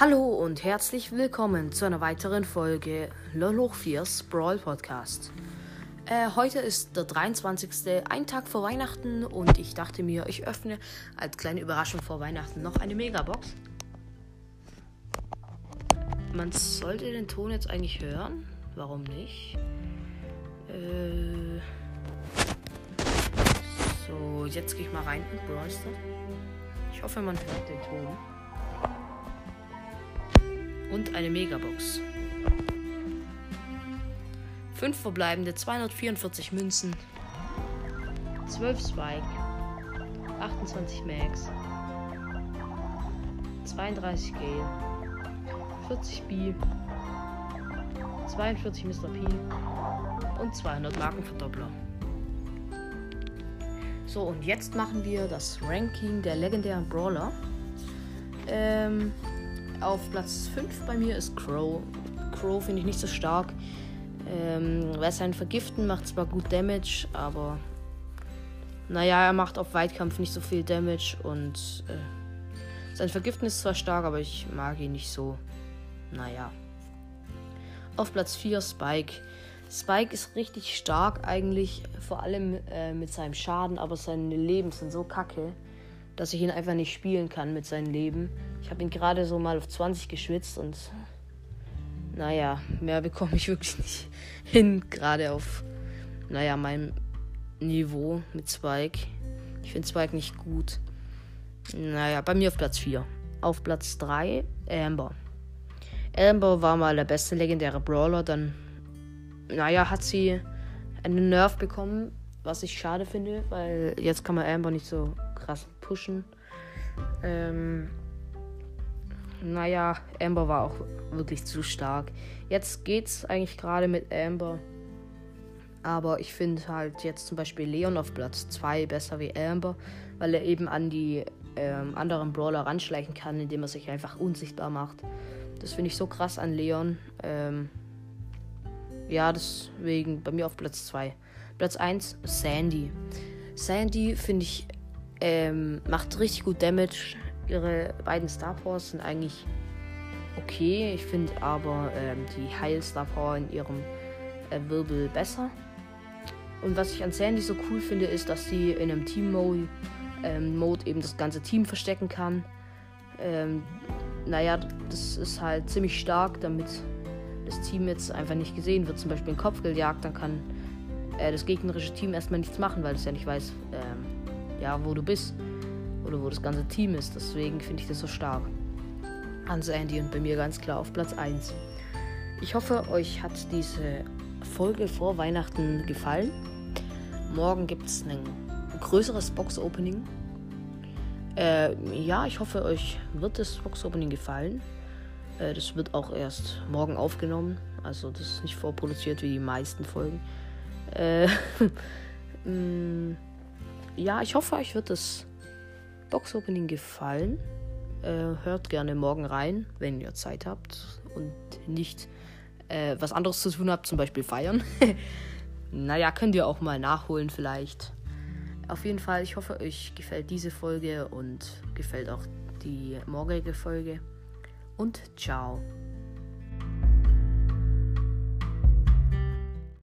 Hallo und herzlich willkommen zu einer weiteren Folge LOL hoch 4's Brawl Podcast. Äh, heute ist der 23. ein Tag vor Weihnachten und ich dachte mir, ich öffne als kleine Überraschung vor Weihnachten noch eine Megabox. Man sollte den Ton jetzt eigentlich hören. Warum nicht? Äh, so, jetzt gehe ich mal rein in Brawl. Ich hoffe, man hört den Ton und eine Megabox. 5 verbleibende 244 Münzen, 12 Spike, 28 Max, 32 Gale, 40 B, 42 Mr. P und 200 Markenverdoppler. So, und jetzt machen wir das Ranking der legendären Brawler. Ähm, auf Platz 5 bei mir ist Crow. Crow finde ich nicht so stark. Ähm, weil sein Vergiften macht zwar gut Damage, aber naja, er macht auf Weitkampf nicht so viel Damage und äh, sein Vergiften ist zwar stark, aber ich mag ihn nicht so. Naja. Auf Platz 4 Spike. Spike ist richtig stark eigentlich, vor allem äh, mit seinem Schaden, aber seine Leben sind so kacke dass ich ihn einfach nicht spielen kann mit seinem Leben. Ich habe ihn gerade so mal auf 20 geschwitzt und naja, mehr bekomme ich wirklich nicht hin, gerade auf, naja, meinem Niveau mit Spike. Ich finde Spike nicht gut. Naja, bei mir auf Platz 4. Auf Platz 3 Amber. Amber war mal der beste legendäre Brawler, dann, naja, hat sie einen Nerf bekommen, was ich schade finde, weil jetzt kann man Amber nicht so krass pushen. Ähm, naja, Amber war auch wirklich zu stark. Jetzt geht's eigentlich gerade mit Amber. Aber ich finde halt jetzt zum Beispiel Leon auf Platz 2 besser wie Amber, weil er eben an die ähm, anderen Brawler ranschleichen kann, indem er sich einfach unsichtbar macht. Das finde ich so krass an Leon. Ähm, ja, deswegen bei mir auf Platz 2. Platz 1 Sandy. Sandy finde ich ähm, macht richtig gut Damage. Ihre beiden Star Powers sind eigentlich okay. Ich finde aber ähm, die Heil Star Power in ihrem äh, Wirbel besser. Und was ich an Sandy so cool finde, ist, dass sie in einem Team-Mode ähm, eben das ganze Team verstecken kann. Ähm, naja, das ist halt ziemlich stark, damit das Team jetzt einfach nicht gesehen wird. Zum Beispiel ein Kopfgeldjagd, dann kann äh, das gegnerische Team erstmal nichts machen, weil es ja nicht weiß, ähm, ja, wo du bist. Oder wo das ganze Team ist. Deswegen finde ich das so stark. Hans Andy und bei mir ganz klar auf Platz 1. Ich hoffe, euch hat diese Folge vor Weihnachten gefallen. Morgen gibt es ein größeres Box-Opening. Äh, ja, ich hoffe, euch wird das Box-Opening gefallen. Äh, das wird auch erst morgen aufgenommen. Also das ist nicht vorproduziert wie die meisten Folgen. Äh, mm, ja, ich hoffe, euch wird das Box-Opening gefallen. Äh, hört gerne morgen rein, wenn ihr Zeit habt und nicht äh, was anderes zu tun habt, zum Beispiel feiern. naja, könnt ihr auch mal nachholen vielleicht. Auf jeden Fall, ich hoffe, euch gefällt diese Folge und gefällt auch die morgige Folge. Und ciao.